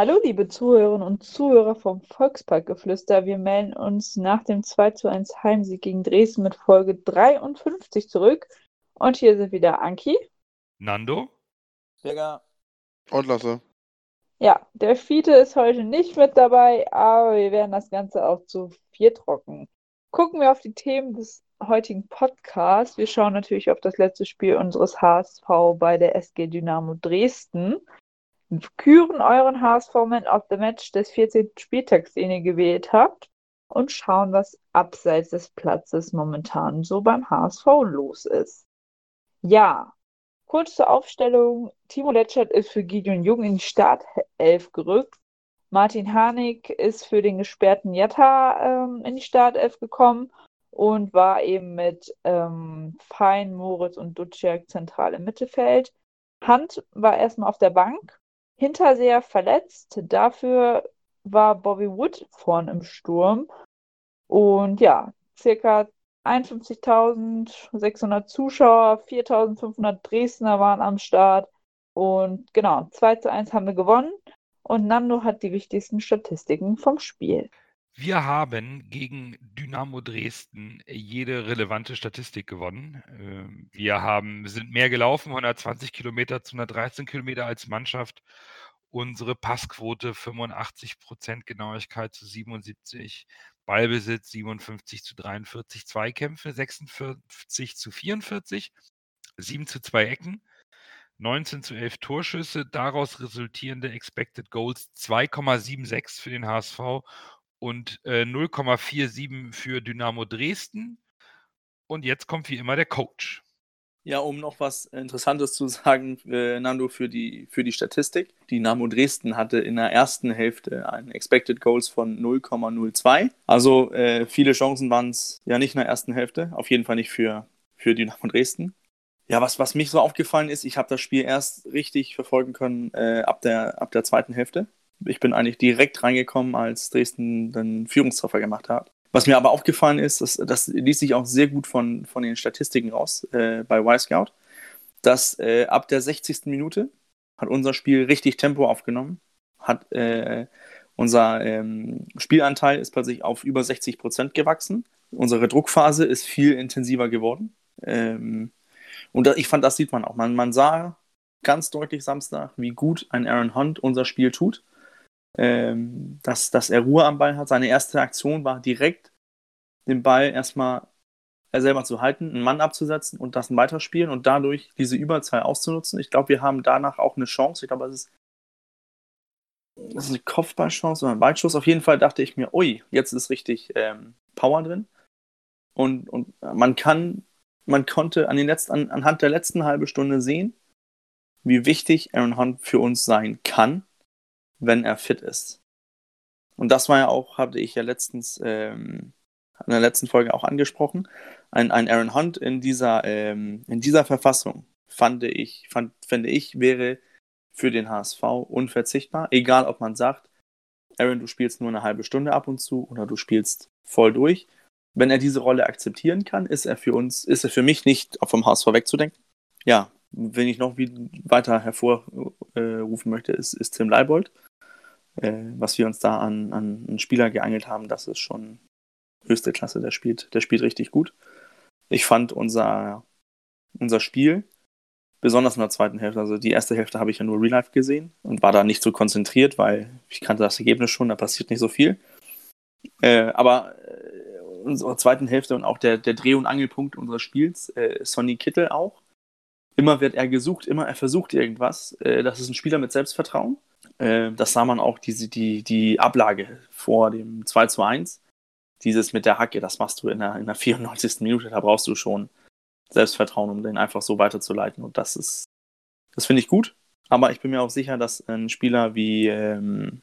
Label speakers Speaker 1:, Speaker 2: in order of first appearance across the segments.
Speaker 1: Hallo, liebe Zuhörerinnen und Zuhörer vom Volksparkgeflüster. Wir melden uns nach dem 2 zu 1 Heimsieg gegen Dresden mit Folge 53 zurück. Und hier sind wieder Anki.
Speaker 2: Nando?
Speaker 3: Digga.
Speaker 4: Und Lasse.
Speaker 1: Ja, der Fiete ist heute nicht mit dabei, aber wir werden das Ganze auch zu viert rocken. Gucken wir auf die Themen des heutigen Podcasts. Wir schauen natürlich auf das letzte Spiel unseres HSV bei der SG Dynamo Dresden. Küren euren HSV-Man of the Match des 14. Spieltags, den ihr gewählt habt. Und schauen, was abseits des Platzes momentan so beim HSV los ist. Ja, kurz zur Aufstellung. Timo Letschert ist für Gideon Jung in die Startelf gerückt. Martin Harnik ist für den gesperrten Jatta ähm, in die Startelf gekommen und war eben mit ähm, Fein, Moritz und Duciak zentral im Mittelfeld. Hand war erstmal auf der Bank. Hinterseher verletzt. Dafür war Bobby Wood vorn im Sturm. Und ja, circa 51.600 Zuschauer, 4.500 Dresdner waren am Start. Und genau, 2 zu 1 haben wir gewonnen. Und Nando hat die wichtigsten Statistiken vom Spiel.
Speaker 2: Wir haben gegen Dynamo Dresden jede relevante Statistik gewonnen. Ähm, Wir haben, sind mehr gelaufen, 120 Kilometer zu 113 Kilometer als Mannschaft. Unsere Passquote 85% Genauigkeit zu 77, Ballbesitz 57 zu 43, Zweikämpfe 46 zu 44, 7 zu 2 Ecken, 19 zu 11 Torschüsse, daraus resultierende Expected Goals 2,76 für den HSV und äh, 0,47 für Dynamo Dresden. Und jetzt kommt wie immer der Coach.
Speaker 3: Ja, um noch was Interessantes zu sagen, äh, Nando, für die, für die Statistik. Dynamo Dresden hatte in der ersten Hälfte einen Expected Goals von 0,02. Also äh, viele Chancen waren es ja nicht in der ersten Hälfte, auf jeden Fall nicht für, für Dynamo Dresden. Ja, was, was mich so aufgefallen ist, ich habe das Spiel erst richtig verfolgen können äh, ab, der, ab der zweiten Hälfte. Ich bin eigentlich direkt reingekommen, als Dresden den Führungstreffer gemacht hat. Was mir aber aufgefallen ist, das, das ließ sich auch sehr gut von, von den Statistiken raus äh, bei Y-Scout, dass äh, ab der 60. Minute hat unser Spiel richtig Tempo aufgenommen, hat äh, unser ähm, Spielanteil ist plötzlich auf über 60 Prozent gewachsen. Unsere Druckphase ist viel intensiver geworden. Ähm, und da, ich fand, das sieht man auch. Man, man sah ganz deutlich Samstag, wie gut ein Aaron Hunt unser Spiel tut ähm, dass, dass er Ruhe am Ball hat. Seine erste Aktion war direkt, den Ball erstmal er selber zu halten, einen Mann abzusetzen und das weiterspielen und dadurch diese Überzahl auszunutzen. Ich glaube, wir haben danach auch eine Chance. Ich glaube, es ist, das ist eine Kopfballchance oder ein Weitschuss. Auf jeden Fall dachte ich mir, ui, jetzt ist richtig ähm, Power drin. Und, und man kann, man konnte an den letzten, an, anhand der letzten halben Stunde sehen, wie wichtig Aaron Hunt für uns sein kann wenn er fit ist. Und das war ja auch, hatte ich ja letztens ähm, in der letzten Folge auch angesprochen. Ein, ein Aaron Hunt in dieser, ähm, in dieser Verfassung fand ich, fand, finde ich, wäre für den HSV unverzichtbar. Egal, ob man sagt, Aaron, du spielst nur eine halbe Stunde ab und zu oder du spielst voll durch. Wenn er diese Rolle akzeptieren kann, ist er für uns, ist er für mich nicht vom HSV wegzudenken. Ja, wenn ich noch weiter hervorrufen möchte, ist, ist Tim Leibold äh, was wir uns da an, an einen Spieler geangelt haben, das ist schon höchste Klasse. Der spielt, der spielt richtig gut. Ich fand unser, unser Spiel, besonders in der zweiten Hälfte, also die erste Hälfte habe ich ja nur Real Life gesehen und war da nicht so konzentriert, weil ich kannte das Ergebnis schon, da passiert nicht so viel. Äh, aber äh, unserer zweiten Hälfte und auch der, der Dreh- und Angelpunkt unseres Spiels, äh, Sonny Kittel auch. Immer wird er gesucht, immer er versucht irgendwas. Äh, das ist ein Spieler mit Selbstvertrauen. Äh, das sah man auch, diese, die, die Ablage vor dem 2 zu 1. Dieses mit der Hacke, das machst du in der, in der 94. Minute, da brauchst du schon Selbstvertrauen, um den einfach so weiterzuleiten. Und das ist, das finde ich gut. Aber ich bin mir auch sicher, dass ein Spieler wie, ähm,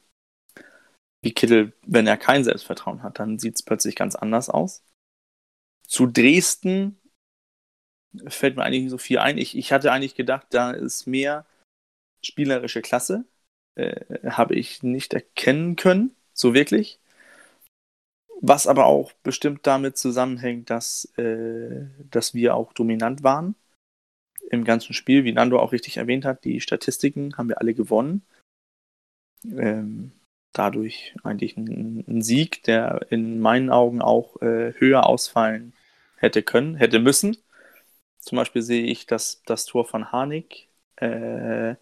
Speaker 3: wie Kittel, wenn er kein Selbstvertrauen hat, dann sieht es plötzlich ganz anders aus. Zu Dresden fällt mir eigentlich nicht so viel ein. Ich, ich hatte eigentlich gedacht, da ist mehr spielerische Klasse. Äh, habe ich nicht erkennen können, so wirklich. Was aber auch bestimmt damit zusammenhängt, dass, äh, dass wir auch dominant waren im ganzen Spiel. Wie Nando auch richtig erwähnt hat, die Statistiken haben wir alle gewonnen. Ähm, dadurch eigentlich ein, ein, Sieg, der in meinen Augen auch äh, höher ausfallen hätte können, hätte müssen. Zum Beispiel sehe ich das, das Tor von Harnik. Äh,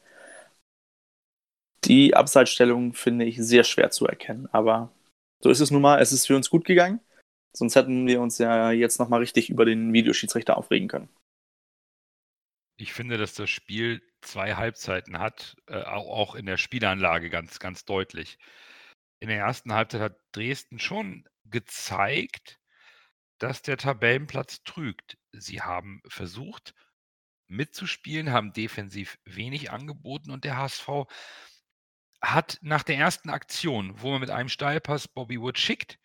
Speaker 3: die Abseitsstellung finde ich sehr schwer zu erkennen, aber so ist es nun mal. Es ist für uns gut gegangen. Sonst hätten wir uns ja jetzt nochmal richtig über den Videoschiedsrichter aufregen können.
Speaker 2: Ich finde, dass das Spiel zwei Halbzeiten hat, äh, auch in der Spielanlage ganz, ganz deutlich. In der ersten Halbzeit hat Dresden schon gezeigt, dass der Tabellenplatz trügt. Sie haben versucht mitzuspielen, haben defensiv wenig angeboten und der HSV hat nach der ersten Aktion, wo man mit einem Steilpass Bobby Wood schickt,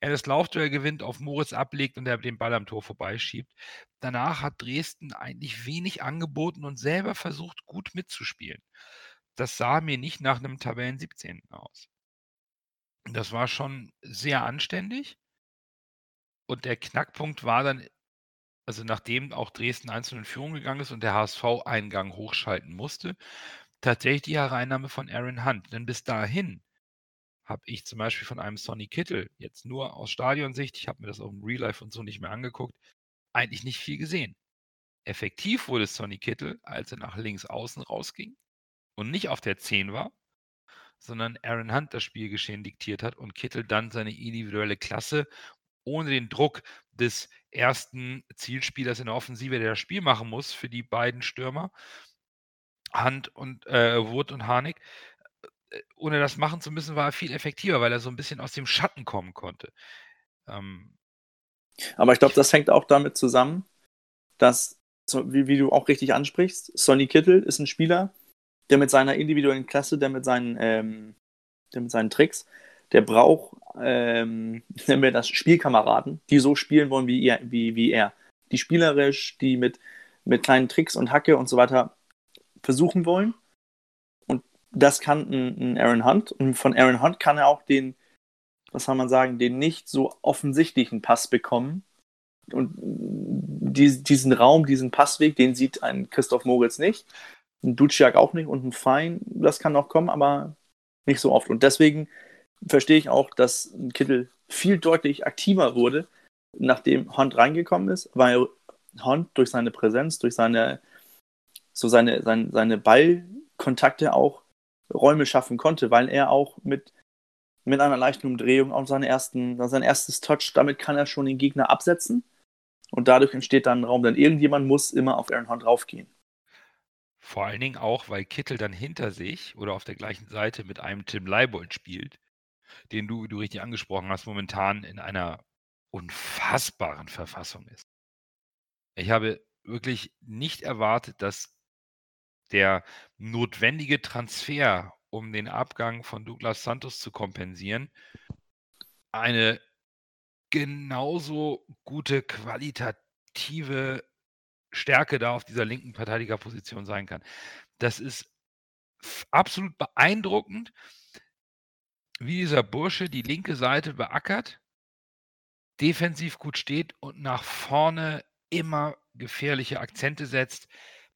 Speaker 2: er das Laufduell gewinnt, auf Moritz ablegt und er den Ball am Tor vorbeischiebt. Danach hat Dresden eigentlich wenig angeboten und selber versucht, gut mitzuspielen. Das sah mir nicht nach einem Tabellen 17. aus. Das war schon sehr anständig. Und der Knackpunkt war dann, also nachdem auch Dresden einzeln in Führung gegangen ist und der HSV einen Gang hochschalten musste, tatsächlich die Hereinnahme von Aaron Hunt. Denn bis dahin habe ich zum Beispiel von einem Sonny Kittel, jetzt nur aus Stadionsicht, ich habe mir das auch im Real Life und so nicht mehr angeguckt, eigentlich nicht viel gesehen. Effektiv wurde Sonny Kittel, als er nach links außen rausging und nicht auf der 10 war, sondern Aaron Hunt das Spielgeschehen diktiert hat und Kittel dann seine individuelle Klasse ohne den Druck des ersten Zielspielers in der Offensive, der das Spiel machen muss für die beiden Stürmer, Hunt und äh, Wood und Harnik, äh, ohne das machen zu müssen, war er viel effektiver, weil er so ein bisschen aus dem Schatten kommen konnte. Ähm,
Speaker 3: Aber ich glaube, das hängt auch damit zusammen, dass, wie, wie, du auch richtig ansprichst, Sonny Kittel ist ein Spieler, der mit seiner individuellen Klasse, der mit seinen, ähm, der mit seinen Tricks, der braucht, ähm, nennen wir das Spielkameraden, die so spielen wollen wie er, wie, wie er. Die spielerisch, die mit, mit kleinen Tricks und Hacke und so weiter versuchen wollen. Und das kann ein, ein Aaron Hunt. Und von Aaron Hunt kann er auch den, was soll man sagen, den nicht so offensichtlichen Pass bekommen. Und die, diesen Raum, diesen Passweg, den sieht ein Christoph Moritz nicht. Ein Duciak auch nicht und ein Fein, das kann noch kommen, aber nicht so oft. Und deswegen verstehe ich auch, dass ein Kittel viel deutlich aktiver wurde, nachdem Hunt reingekommen ist, weil Hunt durch seine Präsenz, durch seine so seine, seine, seine Ballkontakte auch Räume schaffen konnte, weil er auch mit, mit einer leichten Umdrehung auch seine ersten, sein erstes Touch, damit kann er schon den Gegner absetzen und dadurch entsteht dann ein Raum, denn irgendjemand muss immer auf Aaron Hunt raufgehen.
Speaker 2: Vor allen Dingen auch, weil Kittel dann hinter sich oder auf der gleichen Seite mit einem Tim Leibold spielt, den du, du richtig angesprochen hast, momentan in einer unfassbaren Verfassung ist. Ich habe wirklich nicht erwartet, dass der notwendige Transfer, um den Abgang von Douglas Santos zu kompensieren, eine genauso gute qualitative Stärke da auf dieser linken Verteidigerposition sein kann. Das ist absolut beeindruckend, wie dieser Bursche die linke Seite beackert, defensiv gut steht und nach vorne immer gefährliche Akzente setzt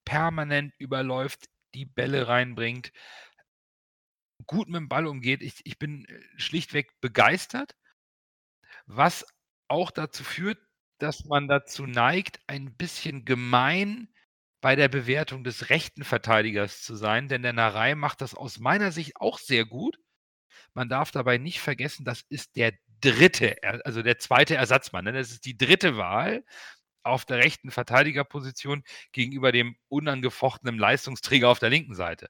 Speaker 2: permanent überläuft, die Bälle reinbringt, gut mit dem Ball umgeht. Ich, ich bin äh, schlichtweg begeistert, was auch dazu führt, dass man dazu neigt, ein bisschen gemein bei der Bewertung des rechten Verteidigers zu sein, denn der Narei macht das aus meiner Sicht auch sehr gut. Man darf dabei nicht vergessen, das ist der dritte, also der zweite Ersatzmann. Ne? Das ist die dritte Wahl auf der rechten Verteidigerposition gegenüber dem unangefochtenen Leistungsträger auf der linken Seite.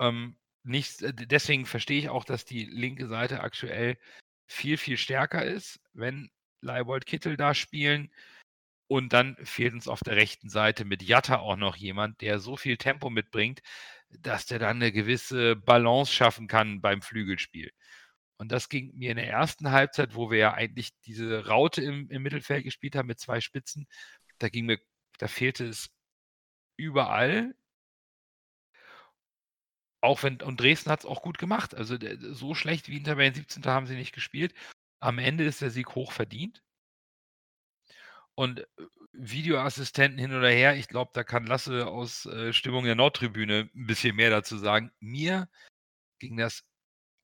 Speaker 2: Ähm, nicht, äh, deswegen verstehe ich auch, dass die linke Seite aktuell viel, viel stärker ist, wenn Leibold Kittel da spielen. Und dann fehlt uns auf der rechten Seite mit Jatta auch noch jemand, der so viel Tempo mitbringt, dass der dann eine gewisse Balance schaffen kann beim Flügelspiel. Und das ging mir in der ersten Halbzeit, wo wir ja eigentlich diese Raute im, im Mittelfeld gespielt haben mit zwei Spitzen, da ging mir, da fehlte es überall. Auch wenn, und Dresden hat es auch gut gemacht. Also so schlecht wie in Tabellen 17. haben sie nicht gespielt. Am Ende ist der Sieg hoch verdient. Und äh, Videoassistenten hin oder her, ich glaube, da kann Lasse aus äh, Stimmung der Nordtribüne ein bisschen mehr dazu sagen. Mir ging das,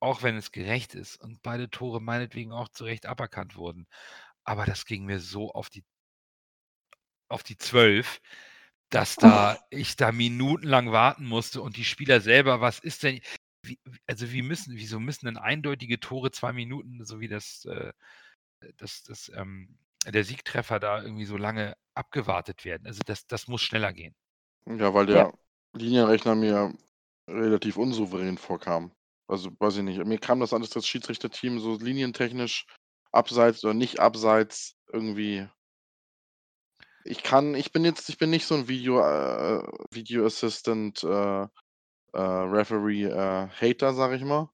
Speaker 2: auch wenn es gerecht ist und beide Tore meinetwegen auch zu Recht aberkannt wurden, aber das ging mir so auf die auf die 12, dass da ich da minutenlang warten musste und die Spieler selber, was ist denn wie, also wie müssen wieso müssen denn eindeutige Tore zwei Minuten, so wie das, äh, das das, ähm der Siegtreffer da irgendwie so lange abgewartet werden. Also das, das muss schneller gehen.
Speaker 4: Ja, weil der ja. Linienrechner mir relativ unsouverän vorkam. Also weiß ich nicht. Mir kam das alles das Schiedsrichterteam so linientechnisch abseits oder nicht abseits irgendwie. Ich kann, ich bin jetzt, ich bin nicht so ein Video, äh, Video Assistant äh, äh, Referee äh, Hater, sag ich mal.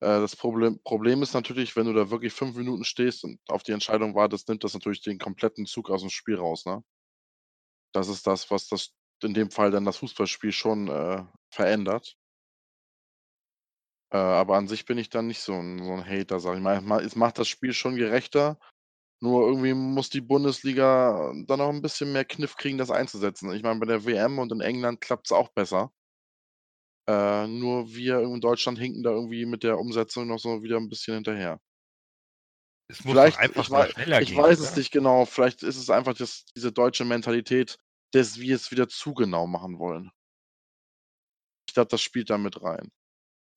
Speaker 4: Äh, das Problem Problem ist natürlich, wenn du da wirklich fünf Minuten stehst und auf die Entscheidung wartest, nimmt das natürlich den kompletten Zug aus dem Spiel raus, ne? Das ist das, was das in dem Fall dann das Fußballspiel schon, äh, verändert. Äh, aber an sich bin ich dann nicht so ein so 'n Hater, sage ich mal. es macht das Spiel schon gerechter, nur irgendwie muss die Bundesliga dann noch ein bisschen mehr Kniff kriegen, das einzusetzen. Ich meine, bei der WM und in England klappt es auch besser. Äh, nur wir in Deutschland hinken da irgendwie mit der Umsetzung noch so wieder ein bisschen hinterher.
Speaker 2: Es muss Vielleicht, einfach
Speaker 4: ich, wei schneller ich gehen, weiß es nicht genau, vielleicht ist es einfach das, diese deutsche Mentalität, dass wir es wieder zu genau machen wollen. Ich glaube, das spielt da mit rein.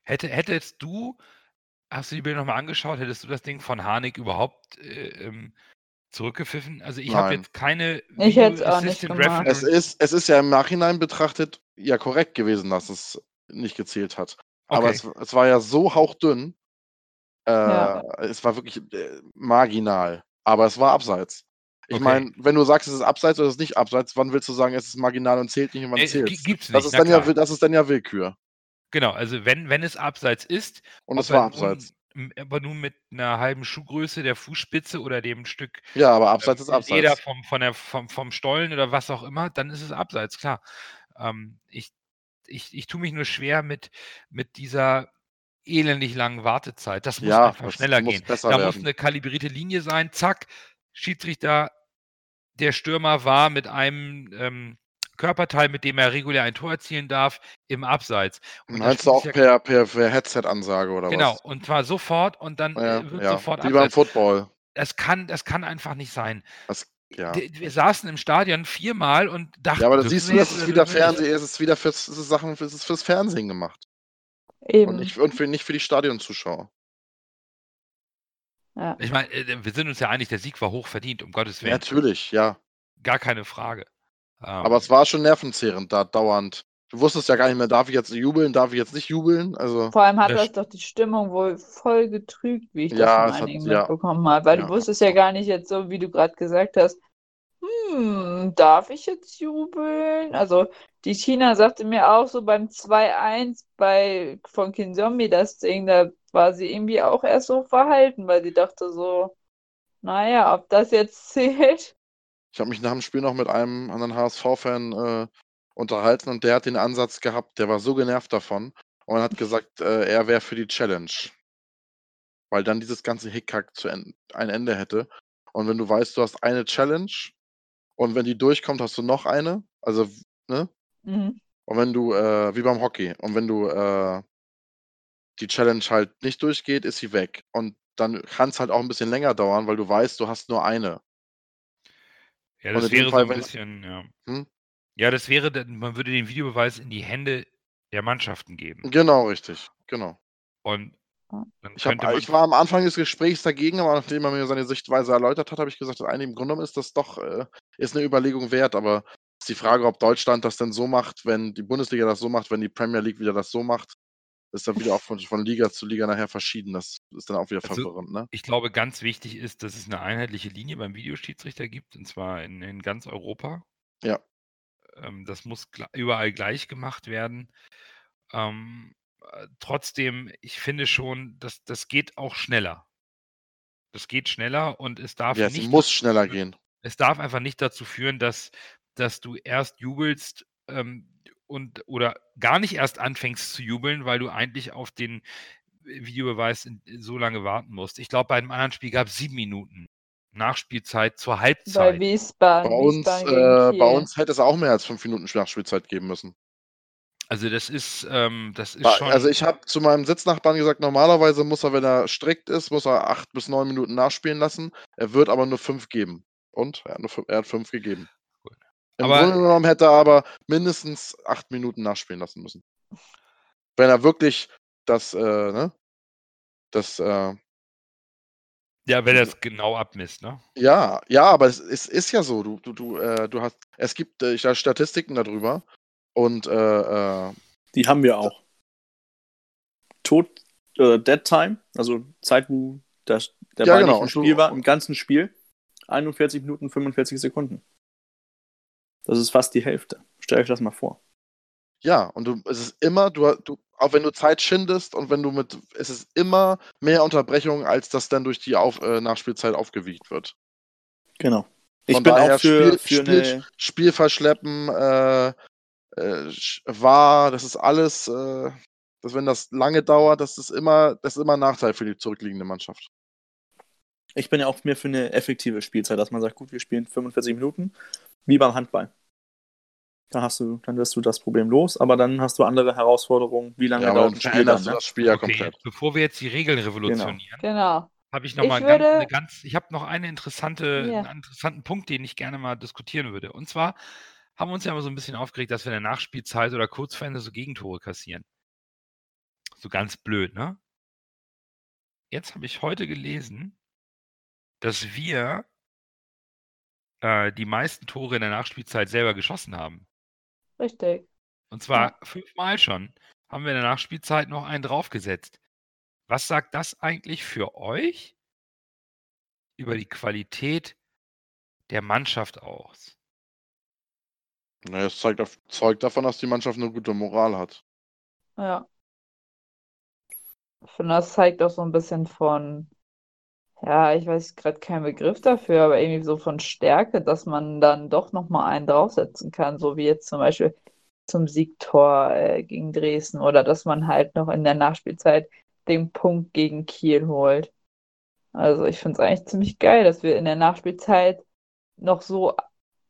Speaker 2: Hätte, hättest du, hast du die Bilder nochmal angeschaut, hättest du das Ding von Harnik überhaupt äh, ähm, zurückgepfiffen? Also ich habe jetzt keine
Speaker 1: Ich hätte es auch nicht gemacht.
Speaker 4: Es ist, es ist ja im Nachhinein betrachtet ja korrekt gewesen, dass es nicht gezählt hat. Aber es, es war ja so hauchdünn. Äh, ja. Es war wirklich äh, marginal. Aber es war abseits. Ich okay. meine, wenn du sagst, es ist abseits oder es ist nicht abseits, wann willst du sagen, es ist marginal und zählt nicht und wann äh, zählt es?
Speaker 2: Gibt's nicht.
Speaker 4: Das ist, dann ja, das ist dann ja Willkür.
Speaker 2: Genau, also wenn, wenn es abseits ist.
Speaker 4: Und es war abseits.
Speaker 2: Nun, aber nur mit einer halben Schuhgröße der Fußspitze oder dem Stück.
Speaker 4: Ja, aber abseits äh, ist abseits.
Speaker 2: Leder vom, von der, vom, vom Stollen oder was auch immer, dann ist es abseits, klar. Ähm, ich ich, ich tue mich nur schwer mit, mit dieser elendig langen Wartezeit. Das muss ja, einfach schneller gehen. Da werden. muss eine kalibrierte Linie sein. Zack, Schiedsrichter, der Stürmer war mit einem ähm, Körperteil, mit dem er regulär ein Tor erzielen darf, im Abseits.
Speaker 4: Und Meinst du auch ja per, per, per Headset-Ansage oder
Speaker 2: genau,
Speaker 4: was?
Speaker 2: Genau, und zwar sofort und dann
Speaker 4: ja,
Speaker 2: äh, wird
Speaker 4: ja.
Speaker 2: sofort
Speaker 4: Wie Abseits. beim Football.
Speaker 2: Das kann, das kann einfach nicht sein.
Speaker 4: Das ja.
Speaker 2: Wir saßen im Stadion viermal und dachten.
Speaker 4: Ja, aber da siehst du, das ist wieder Fernsehen, es ist wieder fürs, ist Sachen, es ist fürs Fernsehen gemacht.
Speaker 1: Eben.
Speaker 4: Und nicht, und für, nicht für die Stadionzuschauer.
Speaker 2: Ja. Ich meine, äh, wir sind uns ja einig, der Sieg war hoch verdient, um Gottes Willen.
Speaker 4: Natürlich, ja.
Speaker 2: Gar keine Frage.
Speaker 4: Aber es war schon nervenzehrend, da dauernd Du wusstest ja gar nicht mehr, darf ich jetzt jubeln, darf ich jetzt nicht jubeln? Also
Speaker 1: Vor allem hat das, doch die Stimmung wohl voll getrügt, wie ich ja, das von einigen hat, mitbekommen ja. habe. Weil ja. du wusstest ja gar nicht jetzt so, wie du gerade gesagt hast, hm, darf ich jetzt jubeln? Also die China sagte mir auch so beim 2-1 bei von Kinzombie das Ding, da war sie irgendwie auch erst so verhalten, weil sie dachte so, naja, ob das jetzt zählt.
Speaker 4: Ich habe mich nach dem Spiel noch mit einem anderen HSV-Fan äh, unterhalten und der hat den Ansatz gehabt, der war so genervt davon und hat gesagt, äh, er wäre für die Challenge. Weil dann dieses ganze Hickhack zu en ein Ende hätte. Und wenn du weißt, du hast eine Challenge und wenn die durchkommt, hast du noch eine. Also, ne? Mhm. Und wenn du, äh, wie beim Hockey, und wenn du äh, die Challenge halt nicht durchgeht, ist sie weg. Und dann kann es halt auch ein bisschen länger dauern, weil du weißt, du hast nur eine.
Speaker 2: Ja, das wäre Fall, so ein bisschen, ja. Hm? Ja, das wäre, man würde den Videobeweis in die Hände der Mannschaften geben.
Speaker 4: Genau, richtig. Genau.
Speaker 2: Und
Speaker 4: ich, hab, ich, war am Anfang des Gesprächs dagegen, aber nachdem er mir seine Sichtweise erläutert hat, habe ich gesagt, eigentlich im Grunde genommen ist das doch äh, ist eine Überlegung wert. Aber ist die Frage, ob Deutschland das denn so macht, wenn die Bundesliga das so macht, wenn die Premier League wieder das so macht. Ist dann wieder auch von, von Liga zu Liga nachher verschieden. Das ist dann auch wieder
Speaker 2: Also,
Speaker 4: verwirrend, ne?
Speaker 2: Ich glaube, ganz wichtig ist, dass es eine einheitliche Linie beim Videoschiedsrichter gibt, und zwar in, in ganz Europa.
Speaker 4: Ja.
Speaker 2: Ähm, das muss überall gleich gemacht werden. Ähm, äh, trotzdem, ich finde schon, dass das geht auch schneller. Das geht schneller und es darf
Speaker 4: Ja, es
Speaker 2: nicht
Speaker 4: muss
Speaker 2: dazu
Speaker 4: schneller
Speaker 2: führen-
Speaker 4: gehen.
Speaker 2: es darf einfach nicht dazu führen, dass, dass du erst jubelst ähm, und oder gar nicht erst anfängst zu jubeln, weil du eigentlich auf den Videobeweis in, so lange warten musst. Ich glaube, bei einem anderen Spiel gab es sieben Minuten Nachspielzeit zur
Speaker 1: Bei
Speaker 2: Halbzeit.
Speaker 1: Wiesbaden.
Speaker 4: Bei uns,
Speaker 1: Wiesbaden
Speaker 4: äh, bei uns hätte es auch mehr als fünf Minuten Nachspielzeit geben müssen.
Speaker 2: Also das ist, ähm, das ist schon.
Speaker 4: Also ich habe zu meinem Sitznachbarn gesagt, normalerweise muss er, wenn er strikt ist, muss er acht bis neun Minuten nachspielen lassen. Er wird aber nur fünf geben. Und? Er hat, nur fünf, er hat fünf gegeben. Im
Speaker 2: Aber-
Speaker 4: Grunde genommen hätte er aber mindestens acht Minuten nachspielen lassen müssen. Wenn er wirklich das, äh, ne? Das, äh,
Speaker 2: ja, wenn er es genau abmisst, ne?
Speaker 4: ja, ja, aber es, es ist ja so. Du, du, du, äh, du hast, es gibt äh, da Statistiken darüber. Und äh, äh,
Speaker 3: Die haben wir auch. Tod, äh, Dead Time, also Zeit, wo das, der
Speaker 4: Ja,
Speaker 3: Ball
Speaker 4: genau,
Speaker 3: nicht im Spiel war, im ganzen Spiel, 41 Minuten 45 Sekunden. Das ist fast die Hälfte. Stellt euch das mal vor.
Speaker 4: Ja, und du, es ist immer, du, du, auch wenn du Zeit schindest und wenn du mit, es ist immer mehr Unterbrechung, als das dann durch die Auf, äh, Nachspielzeit aufgewiegt wird.
Speaker 3: Genau. Ich
Speaker 4: Von
Speaker 3: bin
Speaker 4: daher
Speaker 3: auch für,
Speaker 4: Spiel-
Speaker 3: für
Speaker 4: Spiel-
Speaker 3: eine.
Speaker 4: Spiel verschleppen, äh, äh, war, das ist alles, äh, dass wenn das lange dauert, das ist immer, das ist immer ein Nachteil für die zurückliegende Mannschaft.
Speaker 3: Ich bin ja auch mehr für eine effektive Spielzeit, dass man sagt, gut, wir spielen 45 Minuten, wie beim Handball. Dann hast du, dann wirst du das Problem los, aber dann hast du andere Herausforderungen, wie lange
Speaker 4: Ja,
Speaker 3: dauert ein Spiel dann,
Speaker 4: du
Speaker 3: ne?
Speaker 4: das Spiel ja
Speaker 2: Okay,
Speaker 4: komplett.
Speaker 2: bevor wir jetzt die Regeln revolutionieren,
Speaker 1: Genau.
Speaker 2: habe ich noch
Speaker 1: Ich
Speaker 2: mal ganz,
Speaker 1: würde-
Speaker 2: eine ganz, ich habe noch eine interessante,
Speaker 1: Ja.
Speaker 2: einen interessanten Punkt, den ich gerne mal diskutieren würde. Und zwar haben wir uns ja immer so ein bisschen aufgeregt, dass wir in der Nachspielzeit oder kurz vor Ende so Gegentore kassieren. So ganz blöd, ne? Jetzt habe ich heute gelesen, dass wir äh, die meisten Tore in der Nachspielzeit selber geschossen haben.
Speaker 1: Richtig.
Speaker 2: Und zwar fünfmal schon haben wir in der Nachspielzeit noch einen draufgesetzt. Was sagt das eigentlich für euch über die Qualität der Mannschaft aus?
Speaker 4: Naja, es zeigt, auf, zeugt davon, dass die Mannschaft eine gute Moral hat.
Speaker 1: Ja. Ich finde, das zeigt auch so ein bisschen von, ja, ich weiß gerade keinen Begriff dafür, aber irgendwie so von Stärke, dass man dann doch nochmal einen draufsetzen kann, so wie jetzt zum Beispiel zum Siegtor äh, gegen Dresden oder dass man halt noch in der Nachspielzeit den Punkt gegen Kiel holt. Also ich finde es eigentlich ziemlich geil, dass wir in der Nachspielzeit noch so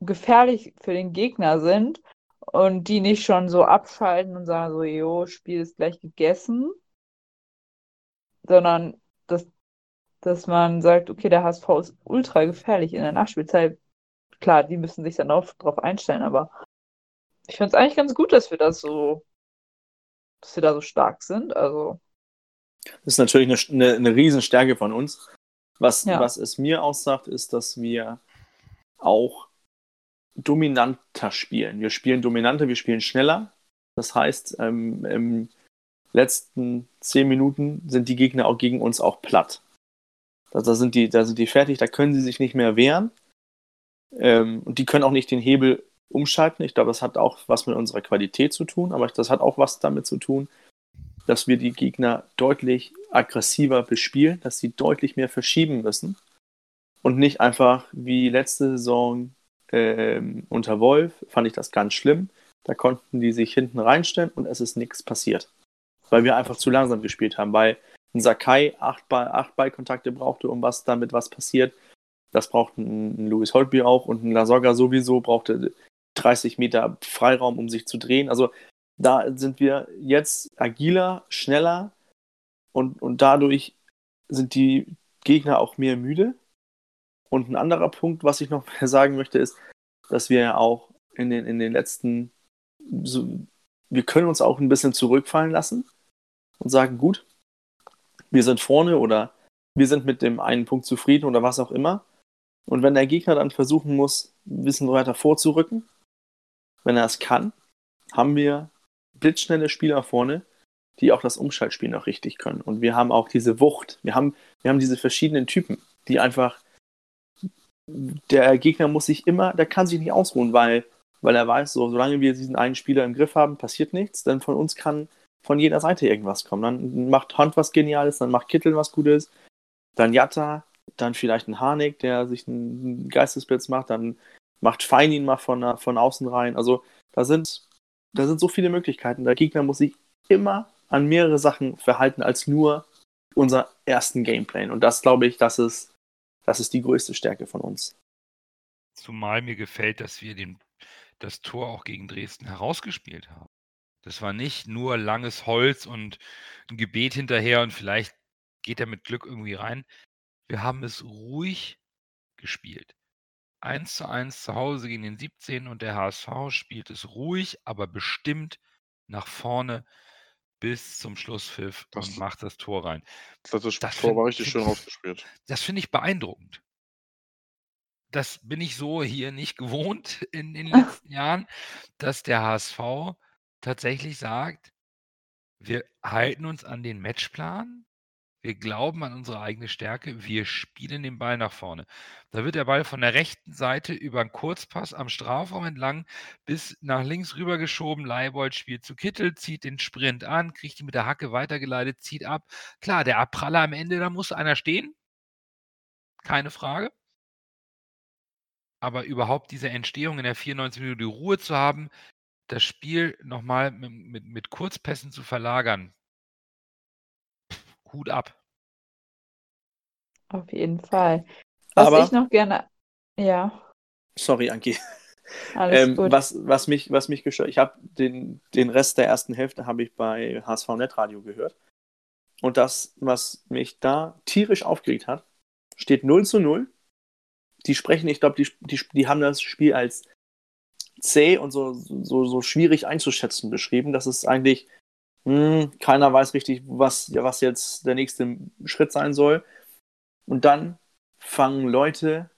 Speaker 1: gefährlich für den Gegner sind und die nicht schon so abschalten und sagen so, jo, Spiel ist gleich gegessen, sondern dass, man sagt, okay, der HSV ist ultra gefährlich in der Nachspielzeit. Klar, die müssen sich dann auch drauf einstellen, aber ich finde es eigentlich ganz gut, dass wir das so, dass wir da so stark sind. Also,
Speaker 3: Das ist natürlich eine, eine, eine Riesenstärke von uns. Was,
Speaker 1: Ja.
Speaker 3: was es mir aussagt, ist, dass wir auch dominanter spielen. Wir spielen dominanter, wir spielen schneller. Das heißt, ähm, im letzten zehn Minuten sind die Gegner auch gegen uns auch platt. Da, da, sind die, da sind die fertig, da können sie sich nicht mehr wehren. Ähm, und die können auch nicht den Hebel umschalten. Ich glaube, das hat auch was mit unserer Qualität zu tun, aber das hat auch was damit zu tun, dass wir die Gegner deutlich aggressiver bespielen, dass sie deutlich mehr verschieben müssen und nicht einfach wie letzte Saison ähm, unter Wolf, fand ich das ganz schlimm. Da konnten die sich hinten reinstellen und es ist nichts passiert. Weil wir einfach zu langsam gespielt haben, weil ein Sakai acht, Ball, acht Ballkontakte brauchte, um was damit was passiert. Das braucht ein, Louis Holtby auch und ein Lasogga sowieso brauchte 30 Meter Freiraum, um sich zu drehen. Also da sind wir jetzt agiler, schneller und, und dadurch sind die Gegner auch mehr müde. Und ein anderer Punkt, was ich noch sagen möchte, ist, dass wir ja auch in den, in den letzten, so, wir können uns auch ein bisschen zurückfallen lassen und sagen, gut, wir sind vorne oder wir sind mit dem einen Punkt zufrieden oder was auch immer. Und wenn der Gegner dann versuchen muss, ein bisschen weiter vorzurücken, wenn er es kann, haben wir blitzschnelle Spieler vorne, die auch das Umschaltspiel noch richtig können. Und wir haben auch diese Wucht. Wir haben, wir haben diese verschiedenen Typen, die einfach. Der Gegner muss sich immer, der kann sich nicht ausruhen, weil, weil er weiß, so, solange wir diesen einen Spieler im Griff haben, passiert nichts. Denn von uns kann von jeder Seite irgendwas kommen. Dann macht Hunt was Geniales, dann macht Kittel was Gutes, dann Jatta, dann vielleicht ein Harnik, der sich einen Geistesblitz macht, dann macht Feinin mal von, von außen rein. Also da sind, da sind so viele Möglichkeiten. Der Gegner muss sich immer an mehrere Sachen verhalten als nur unser ersten Gameplan. Und das glaube ich, das ist, das ist die größte Stärke von uns.
Speaker 2: Zumal mir gefällt, dass wir den, das Tor auch gegen Dresden herausgespielt haben. Das war nicht nur langes Holz und ein Gebet hinterher und vielleicht geht er mit Glück irgendwie rein. Wir haben es ruhig gespielt. 1 zu 1 zu Hause gegen den 17 und der HSV spielt es ruhig, aber bestimmt nach vorne bis zum Schlusspfiff
Speaker 4: Das-
Speaker 2: und macht das Tor rein.
Speaker 4: Das,
Speaker 2: das
Speaker 4: Tor war
Speaker 2: find-
Speaker 4: richtig schön rausgespielt.
Speaker 2: Das finde ich beeindruckend. Das bin ich so hier nicht gewohnt in den letzten Jahren, dass der HSV tatsächlich sagt, wir halten uns an den Matchplan, wir glauben an unsere eigene Stärke, wir spielen den Ball nach vorne. Da wird der Ball von der rechten Seite über einen Kurzpass am Strafraum entlang bis nach links rübergeschoben. Leibold spielt zu Kittel, zieht den Sprint an, kriegt ihn mit der Hacke weitergeleitet, zieht ab. Klar, der Abpraller am Ende, da muss einer stehen. Keine Frage. Aber überhaupt diese Entstehung in der 94 Minute die Ruhe zu haben, das Spiel nochmal mit, mit, mit Kurzpässen zu verlagern. Hut ab.
Speaker 1: Auf jeden Fall. Was
Speaker 3: Aber-
Speaker 1: ich noch gerne. Ja,
Speaker 3: Sorry, Anki.
Speaker 1: alles
Speaker 3: Ähm,
Speaker 1: gut.
Speaker 3: was, was mich, was mich gestört, ich habe den, den Rest der ersten Hälfte habe ich bei HSV Netradio gehört. Und das, was mich da tierisch aufgeregt hat, steht 0 zu 0. Die sprechen, ich glaube, die, die, die haben das Spiel als zäh und so, so, so schwierig einzuschätzen beschrieben. Das ist eigentlich, hm, keiner weiß richtig, was, was jetzt der nächste Schritt sein soll. Und dann fangen Leute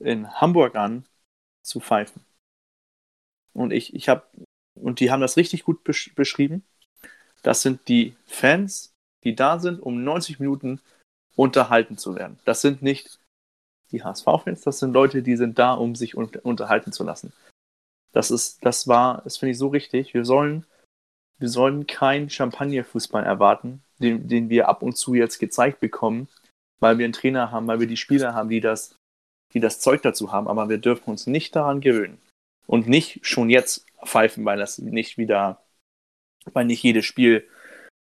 Speaker 3: in Hamburg an, zu pfeifen. Und ich, ich habe, und die haben das richtig gut besch beschrieben. Das sind die Fans, die da sind, um 90 Minuten unterhalten zu werden. Das sind nicht die HSV-Fans, das sind Leute, die sind da, um sich un unterhalten zu lassen. Das ist, das war, das finde ich so richtig. Wir sollen, wir sollen keinen Champagnerfußball erwarten, den, den wir ab und zu jetzt gezeigt bekommen, weil wir einen Trainer haben, weil wir die Spieler haben, die das die das Zeug dazu haben, aber wir dürfen uns nicht daran gewöhnen. Und nicht schon jetzt pfeifen, weil das nicht wieder, weil nicht jedes Spiel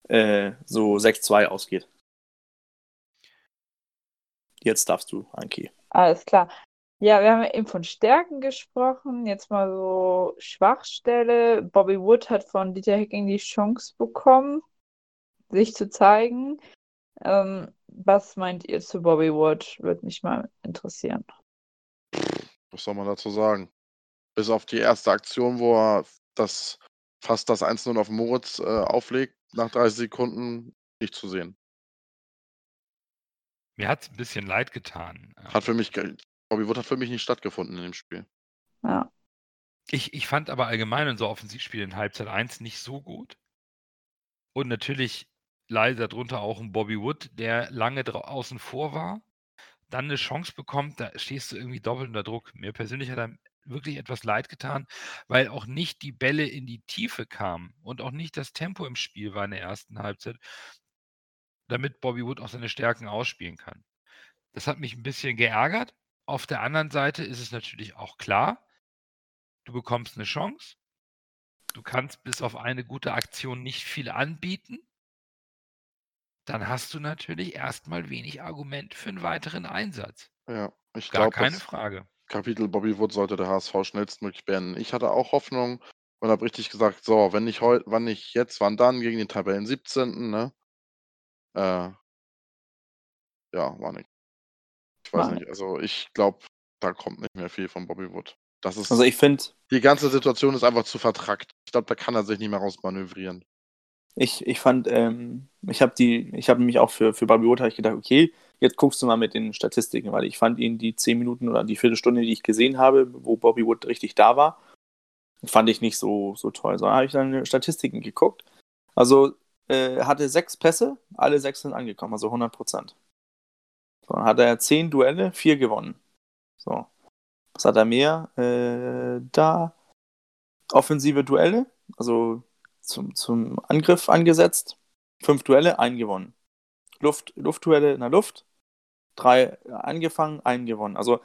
Speaker 3: äh, so 6-2 ausgeht. Jetzt darfst du, Anki.
Speaker 1: Alles klar. Ja, wir haben ja eben von Stärken gesprochen. Jetzt mal so Schwachstelle. Bobby Wood hat von Dieter Hecking die Chance bekommen, sich zu zeigen. Ähm, was meint ihr zu Bobby Wood? Würde mich mal interessieren.
Speaker 4: Was soll man dazu sagen? Bis auf die erste Aktion, wo er das fast das 1-0 auf Moritz äh, auflegt, nach 30 Sekunden nicht zu sehen.
Speaker 2: Mir hat es ein bisschen leid getan.
Speaker 4: Hat für mich, Bobby Wood hat für mich nicht stattgefunden in dem Spiel.
Speaker 1: Ja.
Speaker 2: Ich, ich fand aber allgemein unser Offensivspiel in Halbzeit 1 nicht so gut. Und natürlich leider darunter auch ein Bobby Wood, der lange außen vor war, dann eine Chance bekommt, da stehst du irgendwie doppelt unter Druck. Mir persönlich hat er wirklich etwas leid getan, weil auch nicht die Bälle in die Tiefe kamen und auch nicht das Tempo im Spiel war in der ersten Halbzeit, damit Bobby Wood auch seine Stärken ausspielen kann. Das hat mich ein bisschen geärgert. Auf der anderen Seite ist es natürlich auch klar, du bekommst eine Chance. Du kannst bis auf eine gute Aktion nicht viel anbieten. Dann hast du natürlich erstmal wenig Argument für einen weiteren Einsatz.
Speaker 4: Ja, ich
Speaker 2: Gar
Speaker 4: glaube,
Speaker 2: keine
Speaker 4: das
Speaker 2: Frage.
Speaker 4: Kapitel Bobby Wood sollte der HSV schnellstmöglich beenden. Ich hatte auch Hoffnung und habe richtig gesagt, so, wenn nicht heute, wann nicht jetzt, wann dann, gegen den Tabellen 17. Ne? Äh, ja, war nicht. Ich weiß
Speaker 1: War
Speaker 4: nicht, also ich glaube, da kommt nicht mehr viel von Bobby Wood. Das ist,
Speaker 3: Also ich finde,
Speaker 4: die ganze Situation ist einfach zu vertrackt. Ich glaube, da kann er sich nicht mehr rausmanövrieren.
Speaker 3: ich, ich fand, ähm, ich habe die, ich habe mich auch für, für Bobby Wood ich gedacht, okay, jetzt guckst du mal mit den Statistiken, weil ich fand ihn die 10 Minuten oder die Viertelstunde, die ich gesehen habe, wo Bobby Wood richtig da war, fand ich nicht so, so toll. So habe ich dann Statistiken geguckt. Also äh, hatte sechs Pässe, alle sechs sind angekommen, also 100 Prozent. So, dann hat er zehn Duelle, vier gewonnen. So. Was hat er mehr? Äh, da offensive Duelle, also zum, zum Angriff angesetzt. Fünf Duelle, ein gewonnen. Luft, Luftduelle in der Luft, drei angefangen, einen gewonnen. Also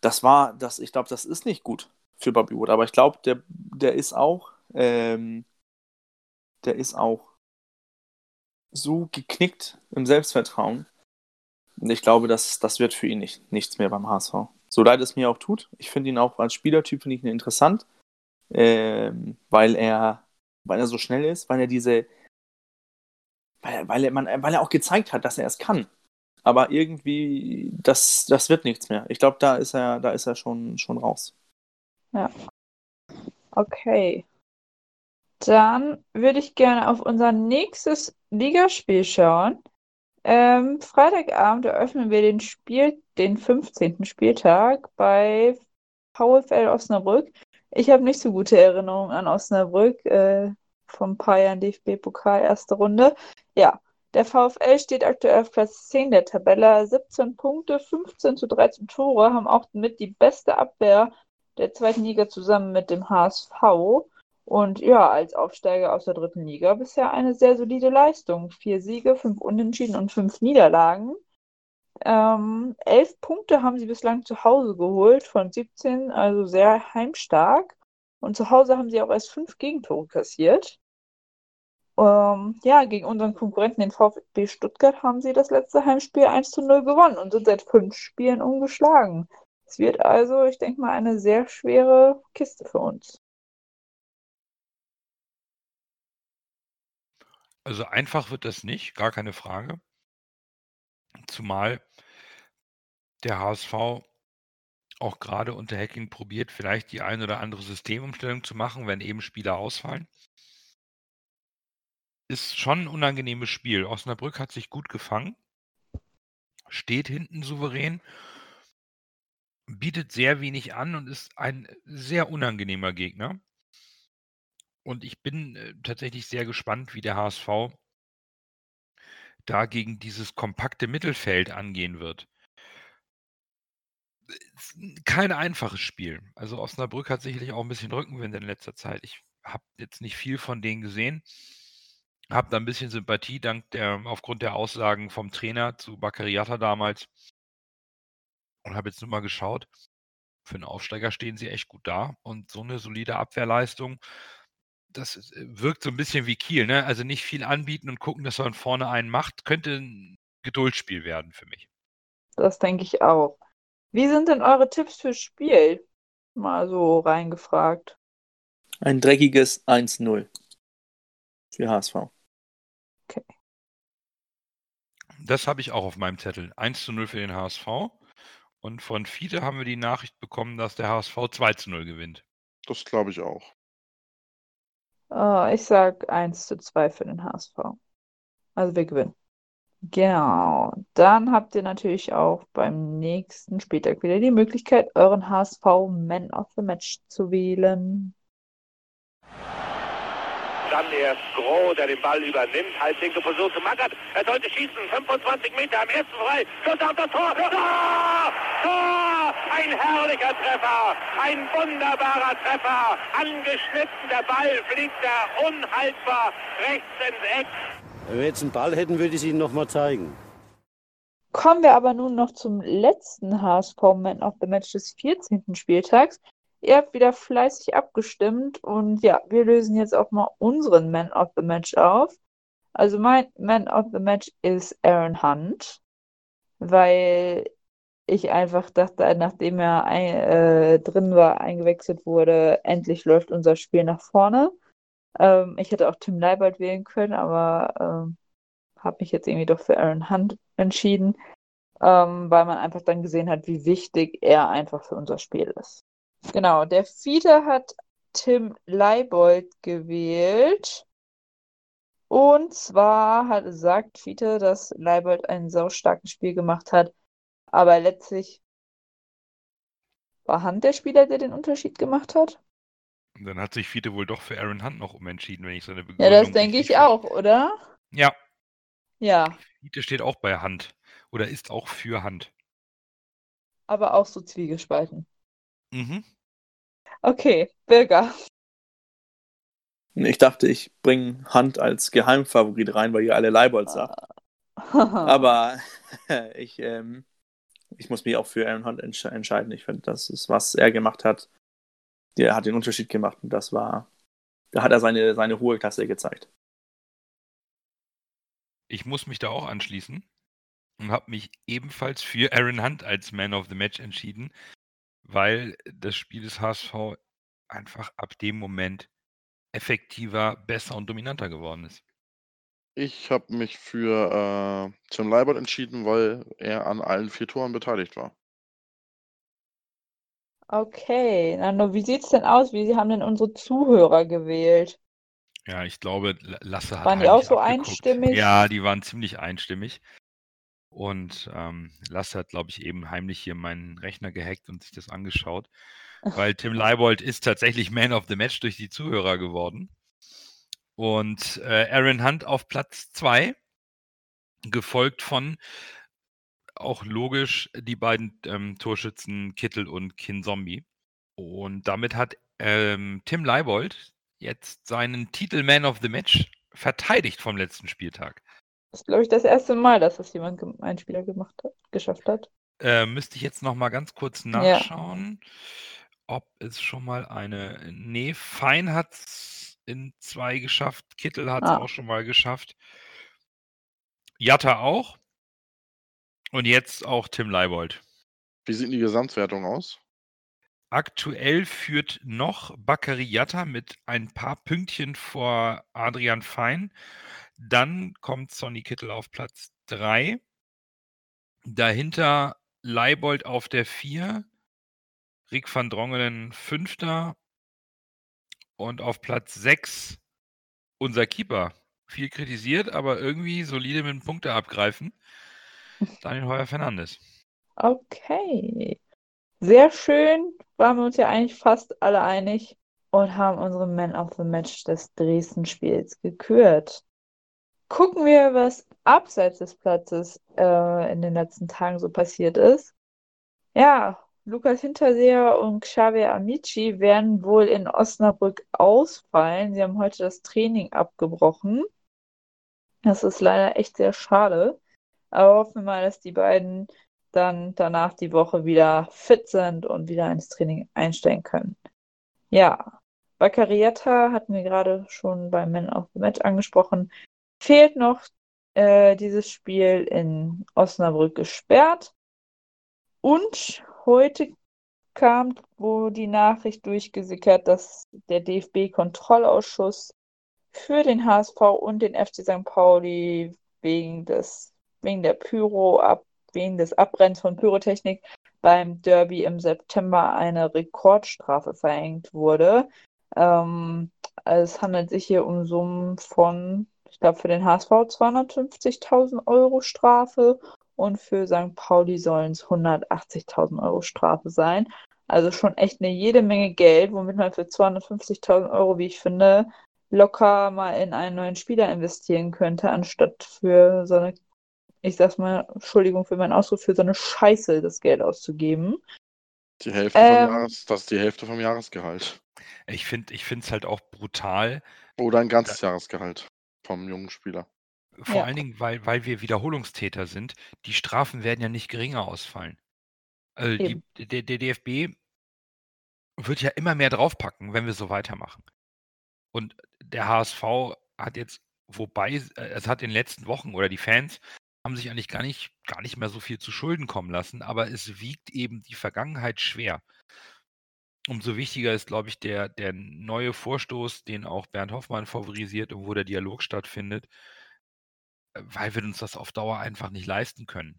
Speaker 3: das war, das, ich glaube, das ist nicht gut für Bobby Wood, aber ich glaube, der, der ist auch, ähm, der ist auch so geknickt im Selbstvertrauen. Ich glaube, das, das wird für ihn nicht, nichts mehr beim HSV. So leid es mir auch tut. Ich finde ihn auch als Spielertyp ich ihn interessant, ähm, weil er, weil er so schnell ist, weil er diese, weil, weil, er, man, weil er auch gezeigt hat, dass er es kann. Aber irgendwie, das, das wird nichts mehr. Ich glaube, da ist er, da ist er schon, schon raus.
Speaker 1: Ja. Okay. Dann würde ich gerne auf unser nächstes Ligaspiel schauen. Ähm, Freitagabend eröffnen wir den Spiel, den 15. Spieltag bei VfL Osnabrück. Ich habe nicht so gute Erinnerungen an Osnabrück äh, vom paar Jahren DFB-Pokal erste Runde. Ja, der VfL steht aktuell auf Platz 10 der Tabelle, 17 Punkte, 15 zu 13 Tore, haben auch mit die beste Abwehr der zweiten Liga zusammen mit dem HSV. Und ja, als Aufsteiger aus der dritten Liga bisher eine sehr solide Leistung. Vier Siege, fünf Unentschieden und fünf Niederlagen. Ähm, elf Punkte haben sie bislang zu Hause geholt von 17, also sehr heimstark. Und zu Hause haben sie auch erst fünf Gegentore kassiert. Ähm, ja, gegen unseren Konkurrenten, den VfB Stuttgart, haben sie das letzte Heimspiel 1 zu 0 gewonnen und sind seit fünf Spielen ungeschlagen. Es wird also, ich denke mal, eine sehr schwere Kiste für uns.
Speaker 2: Also einfach wird das nicht, gar keine Frage. Zumal der HSV auch gerade unter Hacking probiert, vielleicht die ein oder andere Systemumstellung zu machen, wenn eben Spieler ausfallen. Ist schon ein unangenehmes Spiel. Osnabrück hat sich gut gefangen, steht hinten souverän, bietet sehr wenig an und ist ein sehr unangenehmer Gegner. Und ich bin äh, tatsächlich sehr gespannt, wie der HSV da gegen dieses kompakte Mittelfeld angehen wird. Kein einfaches Spiel. Also Osnabrück hat sicherlich auch ein bisschen Rückenwind in letzter Zeit. Ich habe jetzt nicht viel von denen gesehen. Habe da ein bisschen Sympathie dank der, aufgrund der Aussagen vom Trainer zu Bakariata damals. Und habe jetzt nur mal geschaut. Für einen Aufsteiger stehen sie echt gut da. Und so eine solide Abwehrleistung das äh, wirkt so ein bisschen wie Kiel, ne? Also nicht viel anbieten und gucken, dass man vorne einen macht, könnte ein Geduldsspiel werden für mich.
Speaker 1: Das denke ich auch. Wie sind denn eure Tipps fürs Spiel? Mal so reingefragt.
Speaker 3: Ein dreckiges 1-0 für HSV.
Speaker 1: Okay.
Speaker 2: Das habe ich auch auf meinem Zettel. 1 zu 0 für den HSV. Und von Fiete haben wir die Nachricht bekommen, dass der HSV 2 zu 0 gewinnt.
Speaker 4: Das glaube ich auch.
Speaker 1: Uh, ich sag 1 zu 2 für den HSV. Also wir gewinnen. Genau. Dann habt ihr natürlich auch beim nächsten Spieltag wieder die Möglichkeit, euren HSV Man of the Match zu wählen.
Speaker 5: Dann erst Groh, der den Ball übernimmt. Halblinke versucht zu Mackert. Er sollte schießen. 25 Meter am ersten frei. Schuss auf das Tor. Tor! Tor! Ein herrlicher Treffer. Ein wunderbarer Treffer. Angeschnitten. Der Ball fliegt da unhaltbar rechts ins Eck.
Speaker 6: Wenn wir jetzt einen Ball hätten, würde ich es Ihnen nochmal zeigen.
Speaker 1: Kommen wir aber nun noch zum letzten HSV Man of the Match des 14. Spieltags. Ihr habt wieder fleißig abgestimmt und ja, wir lösen jetzt auch mal unseren Man of the Match auf. Also mein Man of the Match ist Aaron Hunt, weil ich einfach dachte, nachdem er ein, äh, drin war, eingewechselt wurde, endlich läuft unser Spiel nach vorne. Ähm, ich hätte auch Tim Leibold wählen können, aber ähm, habe mich jetzt irgendwie doch für Aaron Hunt entschieden, ähm, weil man einfach dann gesehen hat, wie wichtig er einfach für unser Spiel ist. Genau, der Fiete hat Tim Leibold gewählt. Und zwar hat, sagt Fiete, dass Leibold ein saustarkes Spiel gemacht hat. Aber letztlich war Hand der Spieler, der den Unterschied gemacht hat.
Speaker 2: Und dann hat sich Fiete wohl doch für Aaron Hunt noch umentschieden, wenn ich seine
Speaker 1: Ja,
Speaker 2: Begründung
Speaker 1: das denke ich auch, oder?
Speaker 2: Ja,
Speaker 1: Ja,
Speaker 2: Fiete steht auch bei Hand. Oder ist auch für Hand.
Speaker 1: aber auch so zwiegespalten.
Speaker 2: Mhm.
Speaker 1: Okay, Birger.
Speaker 3: Ich dachte, ich bringe Hunt als Geheimfavorit rein, weil ihr alle Leibold sagt. Aber ich, ähm, ich muss mich auch für Aaron Hunt entsch entscheiden. Ich finde, das ist, was er gemacht hat. Der hat den Unterschied gemacht und das war, da hat er seine, seine hohe Klasse gezeigt.
Speaker 2: Ich muss mich da auch anschließen und habe mich ebenfalls für Aaron Hunt als Man of the Match entschieden, weil das Spiel des HSV einfach ab dem Moment effektiver, besser und dominanter geworden ist.
Speaker 4: Ich habe mich für äh, Tim Leibert entschieden, weil er an allen vier Toren beteiligt war.
Speaker 1: Okay, Nando, wie sieht's denn aus? Wie haben denn unsere Zuhörer gewählt?
Speaker 2: Ja, ich glaube, Lasse hat
Speaker 1: Waren die auch so
Speaker 2: abgeguckt.
Speaker 1: einstimmig?
Speaker 2: Ja, die waren ziemlich einstimmig. Und ähm, Lasse hat, glaube ich, eben heimlich hier meinen Rechner gehackt und sich das angeschaut. Weil Tim Leibold ist tatsächlich Man of the Match durch die Zuhörer geworden. Und äh, Aaron Hunt auf Platz 2, gefolgt von auch logisch die beiden ähm, Torschützen Kittel und Kin Zombie. Und damit hat ähm, Tim Leibold jetzt seinen Titel Man of the Match verteidigt vom letzten Spieltag.
Speaker 1: Das ist, glaube ich, das erste Mal, dass das jemand, ein Spieler gemacht hat, geschafft hat.
Speaker 2: Äh, müsste ich jetzt noch mal ganz kurz nachschauen, ob es schon mal eine. Nee, Fein hat es in zwei geschafft, Kittel hat es
Speaker 1: Ah.
Speaker 2: auch schon mal geschafft. Jatta auch. Und jetzt auch Tim Leibold.
Speaker 4: Wie sieht die Gesamtwertung aus?
Speaker 2: Aktuell führt noch Bakary Jatta mit ein paar Pünktchen vor Adrian Fein. Dann kommt Sonny Kittel auf Platz 3. Dahinter Leibold auf der 4. Rick van Drongelen Fünfter. Und auf Platz 6 unser Keeper. Viel kritisiert, aber irgendwie solide mit Punkte abgreifen. Daniel Heuer Fernandes.
Speaker 1: Okay. Sehr schön. Waren wir uns ja eigentlich fast alle einig und haben unsere Man of the Match des Dresden-Spiels gekürt. Gucken wir, was abseits des Platzes äh, in den letzten Tagen so passiert ist. Ja, Lukas Hinterseher und Xavier Amici werden wohl in Osnabrück ausfallen. Sie haben heute das Training abgebrochen. Das ist leider echt sehr schade. Aber hoffen wir mal, dass die beiden dann danach die Woche wieder fit sind und wieder ins Training einsteigen können. Ja, Baccarietta hatten wir gerade schon beim Man of the Match angesprochen. Fehlt noch äh, dieses Spiel in Osnabrück gesperrt. Und heute kam wo die Nachricht durchgesickert, dass der DFB-Kontrollausschuss für den HSV und den FC St. Pauli wegen des wegen der Pyro ab wegen des Abbrennens von Pyrotechnik beim Derby im September eine Rekordstrafe verhängt wurde. Ähm, es handelt sich hier um Summen von, ich glaube, für den HSV 250.000 Euro Strafe und für St. Pauli sollen es 180.000 Euro Strafe sein. Also schon echt eine jede Menge Geld, womit man für 250.000 Euro, wie ich finde, locker mal in einen neuen Spieler investieren könnte, anstatt für so eine, ich sag's mal, Entschuldigung für meinen Ausdruck, für so eine Scheiße das Geld auszugeben.
Speaker 4: Die Hälfte
Speaker 1: Ähm.
Speaker 4: vom Jahres, das ist die Hälfte vom Jahresgehalt.
Speaker 2: Ich finde es halt auch brutal,
Speaker 4: Oder ein ganzes Jahresgehalt vom jungen Spieler.
Speaker 2: Vor
Speaker 1: Ja.
Speaker 2: allen Dingen, weil, weil wir Wiederholungstäter sind. Die Strafen werden ja nicht geringer ausfallen. Also die, der, der DFB wird ja immer mehr draufpacken, wenn wir so weitermachen. Und der HSV hat jetzt, wobei, äh, es hat in den letzten Wochen oder die Fans haben sich eigentlich gar nicht, gar nicht mehr so viel zu Schulden kommen lassen, aber es wiegt eben die Vergangenheit schwer. Umso wichtiger ist, glaube ich, der, der neue Vorstoß, den auch Bernd Hoffmann favorisiert und wo der Dialog stattfindet, weil wir uns das auf Dauer einfach nicht leisten können.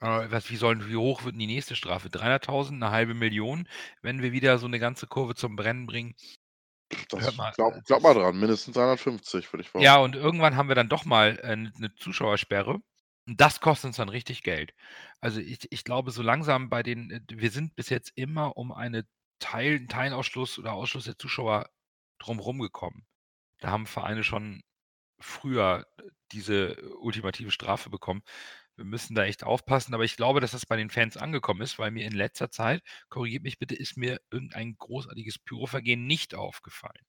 Speaker 2: Äh, was, wie, sollen, wie hoch wird denn die nächste Strafe? 300.000, eine halbe Million, wenn wir wieder so eine ganze Kurve zum Brennen bringen?
Speaker 4: Das,
Speaker 2: mal,
Speaker 4: glaub,
Speaker 2: äh,
Speaker 4: glaub mal dran, mindestens 350, würde ich behaupten.
Speaker 2: Ja, und irgendwann haben wir dann doch mal äh, eine Zuschauersperre. Und das kostet uns dann richtig Geld. Also ich, ich glaube, so langsam bei den, wir sind bis jetzt immer um eine Teil, Teilausschluss oder Ausschluss der Zuschauer drumherum gekommen. Da haben Vereine schon früher diese ultimative Strafe bekommen. Wir müssen da echt aufpassen, aber ich glaube, dass das bei den Fans angekommen ist, weil mir in letzter Zeit, korrigiert mich bitte, ist mir irgendein großartiges Pyrovergehen nicht aufgefallen.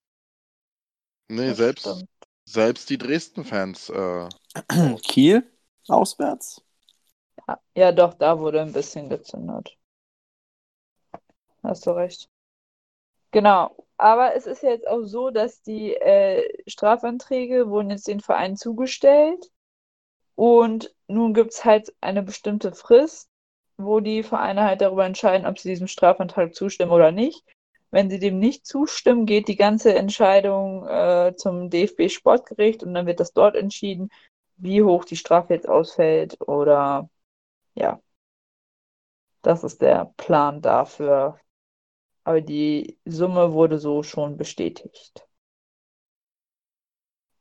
Speaker 4: Nee, selbst, selbst die Dresden-Fans. Äh,
Speaker 3: Kiel auswärts?
Speaker 1: Ja, ja, doch, da wurde ein bisschen gezündet. Hast du recht. Genau. Aber es ist jetzt auch so, dass die äh, Strafanträge wurden jetzt den Vereinen zugestellt. Und nun gibt es halt eine bestimmte Frist, wo die Vereine halt darüber entscheiden, ob sie diesem Strafantrag zustimmen oder nicht. Wenn sie dem nicht zustimmen, geht die ganze Entscheidung äh, zum DFB-Sportgericht und dann wird das dort entschieden, wie hoch die Strafe jetzt ausfällt oder ja. Das ist der Plan dafür. Aber die Summe wurde so schon bestätigt.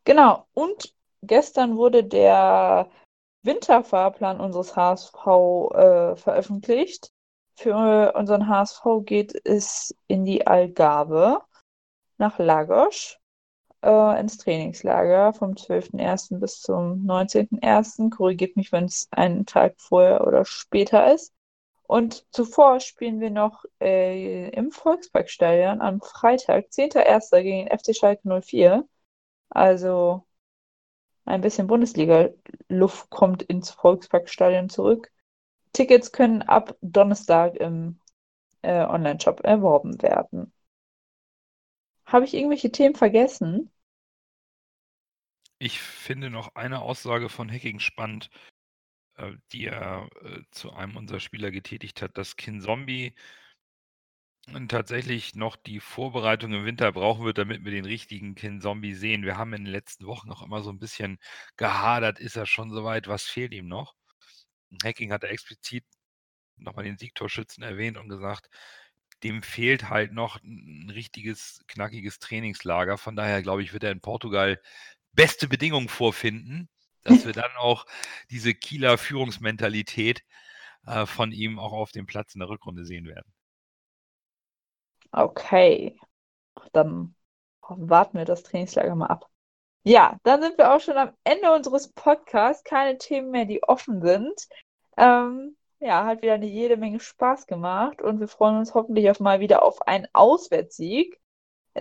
Speaker 1: Genau. Und gestern wurde der Winterfahrplan unseres HSV äh, veröffentlicht. Für unseren HSV geht es in die Algarve nach Lagos äh, ins Trainingslager vom 12.01. bis zum 19.01. Korrigiert mich, wenn es einen Tag vorher oder später ist. Und zuvor spielen wir noch äh, im Volksparkstadion am Freitag, 10.01. gegen den FC Schalke 04. Also ein bisschen Bundesliga-Luft kommt ins Volksparkstadion zurück. Tickets können ab Donnerstag im äh, Online-Shop erworben werden. Habe ich irgendwelche Themen vergessen?
Speaker 2: Ich finde noch eine Aussage von Hacking spannend, äh, die er äh, zu einem unserer Spieler getätigt hat, dass Kinzombie tatsächlich noch die Vorbereitung im Winter brauchen wird, damit wir den richtigen Kinzombie sehen. Wir haben in den letzten Wochen noch immer so ein bisschen gehadert, ist er schon soweit, was fehlt ihm noch? Hacking hat er explizit nochmal den Siegtorschützen erwähnt und gesagt, dem fehlt halt noch ein richtiges, knackiges Trainingslager. Von daher, glaube ich, wird er in Portugal beste Bedingungen vorfinden, dass wir dann auch diese Kieler Führungsmentalität äh, von ihm auch auf dem Platz in der Rückrunde sehen werden.
Speaker 1: Okay. Dann warten wir das Trainingslager mal ab. Ja, dann sind wir auch schon am Ende unseres Podcasts. Keine Themen mehr, die offen sind. Ähm, ja, hat wieder eine jede Menge Spaß gemacht und wir freuen uns hoffentlich auf mal wieder auf einen Auswärtssieg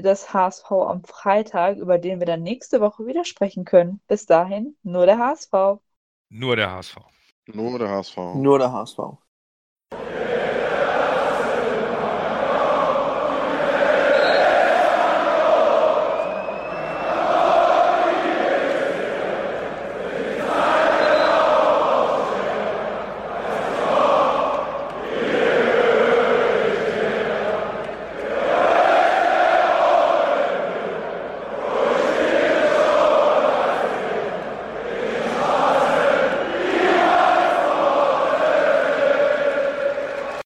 Speaker 1: des HSV am Freitag, über den wir dann nächste Woche wieder sprechen können. Bis dahin, nur der HSV.
Speaker 2: Nur der HSV.
Speaker 4: nur der HSV.
Speaker 3: Nur der HSV.